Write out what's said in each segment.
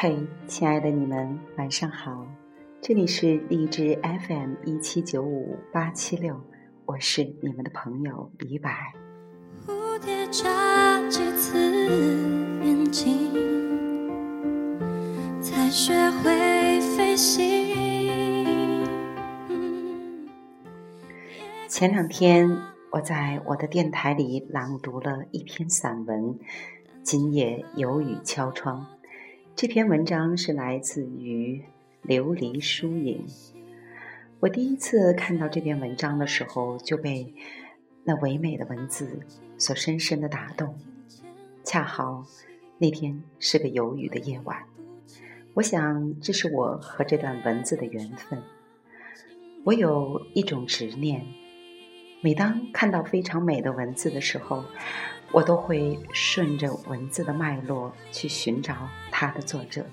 嘿，亲爱的你们，晚上好！这里是荔枝 FM 一七九五八七六，我是你们的朋友李柏。蝴蝶眨几次眼睛，才学会飞行。前两天，我在我的电台里朗读了一篇散文《今夜有雨敲窗》。这篇文章是来自于琉璃疏影。我第一次看到这篇文章的时候，就被那唯美的文字所深深的打动。恰好那天是个有雨的夜晚，我想这是我和这段文字的缘分。我有一种执念，每当看到非常美的文字的时候。我都会顺着文字的脉络去寻找它的作者。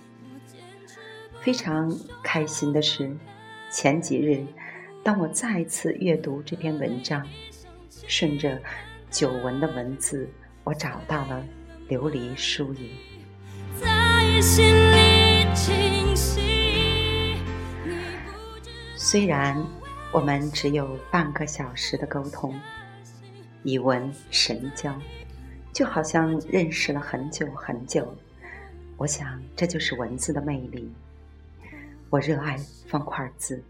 非常开心的是，前几日，当我再次阅读这篇文章，顺着久闻的文字，我找到了琉璃疏影。虽然我们只有半个小时的沟通，以文神交。就好像认识了很久很久，我想这就是文字的魅力。我热爱方块字，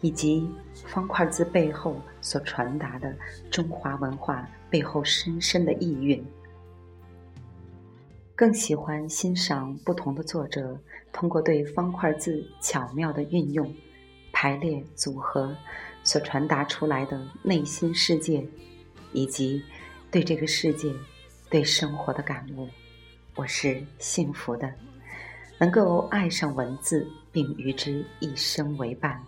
以及方块字背后所传达的中华文化背后深深的意蕴。更喜欢欣赏不同的作者通过对方块字巧妙的运用、排列组合所传达出来的内心世界，以及。对这个世界，对生活的感悟，我是幸福的，能够爱上文字，并与之一生为伴。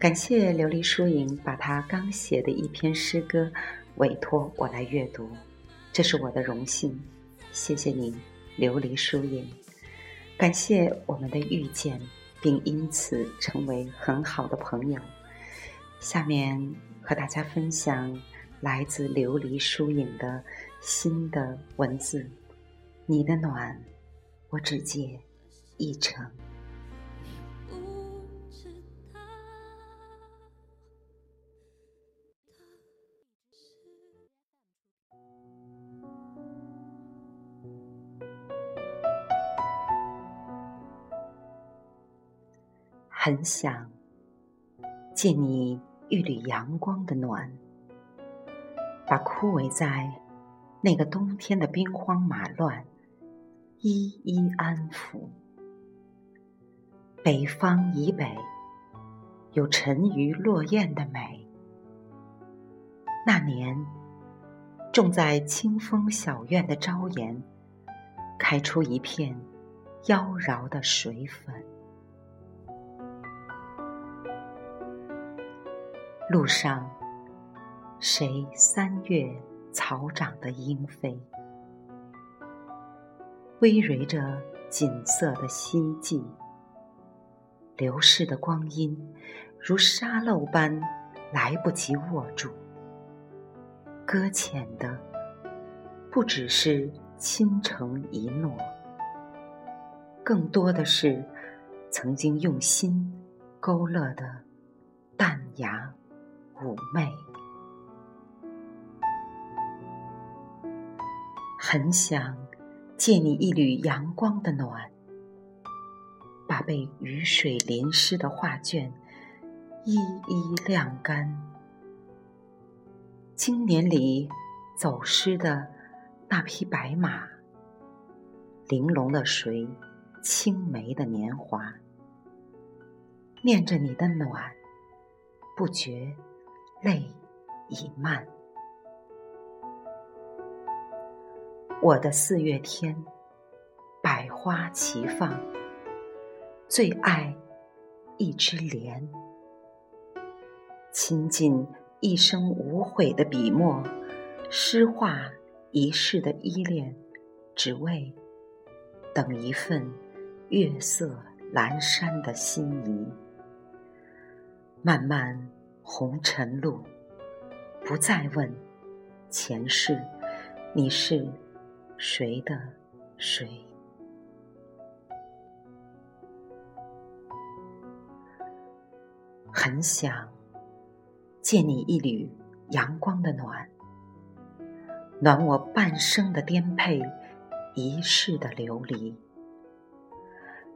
感谢琉璃疏影把他刚写的一篇诗歌委托我来阅读，这是我的荣幸。谢谢你，琉璃疏影。感谢我们的遇见，并因此成为很好的朋友。下面和大家分享。来自琉璃疏影的新的文字，你的暖，我只借一程。很想借你一缕阳光的暖。把枯萎在那个冬天的兵荒马乱一一安抚。北方以北有沉鱼落雁的美。那年种在清风小院的朝颜，开出一片妖娆的水粉。路上。谁三月草长的莺飞，微蕤着锦瑟的希冀。流逝的光阴如沙漏般来不及握住，搁浅的不只是倾城一诺，更多的是曾经用心勾勒的淡雅妩媚。很想借你一缕阳光的暖，把被雨水淋湿的画卷一一晾干。今年里走失的那匹白马，玲珑了谁青梅的年华？念着你的暖，不觉泪已漫。我的四月天，百花齐放，最爱一枝莲。倾尽一生无悔的笔墨，诗画一世的依恋，只为等一份月色阑珊的心仪。慢慢红尘路不再问前世你是谁的谁？很想借你一缕阳光的暖暖我半生的颠沛一世的流离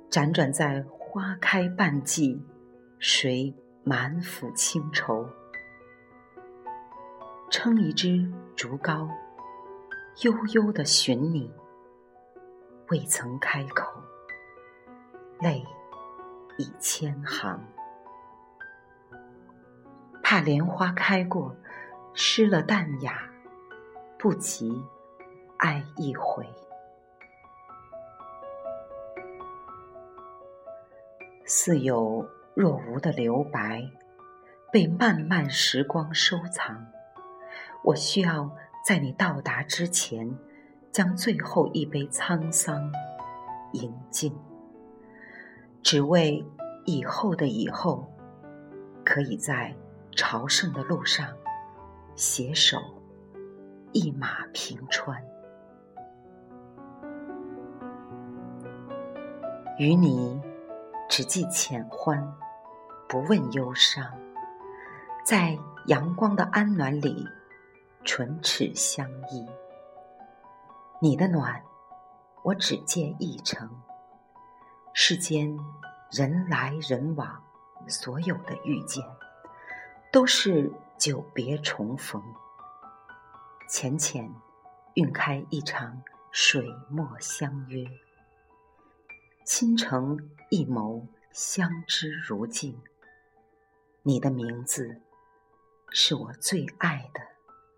辗转在花开半季谁满腹清愁？撑一支竹篙，悠悠的寻你，未曾开口，泪已千行。怕莲花开过，失了淡雅，不及爱一回。似有若无的留白，被漫漫时光收藏。我需要在你到达之前，将最后一杯沧桑饮尽，只为以后的以后，可以在朝圣的路上携手一马平川，与你。只记浅欢，不问忧伤，在阳光的安暖里，唇齿相依。你的暖，我只借一程。世间人来人往，所有的遇见，都是久别重逢。浅浅晕开一场水墨相约。倾城一眸，相知如镜。你的名字，是我最爱的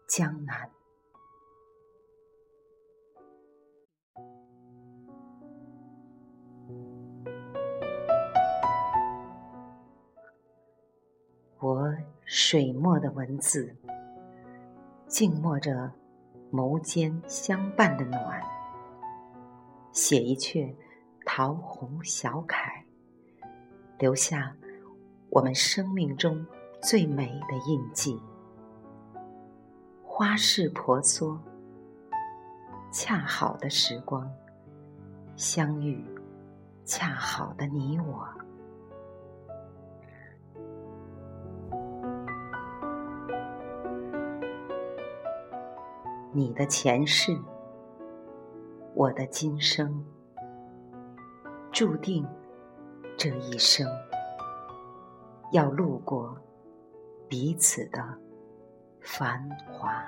江南。我水墨的文字，静默着眸间相伴的暖，写一阙。桃红小楷，留下我们生命中最美的印记。花事婆娑，恰好的时光，相遇，恰好的你我。你的前世，我的今生。注定这一生要路过彼此的繁华。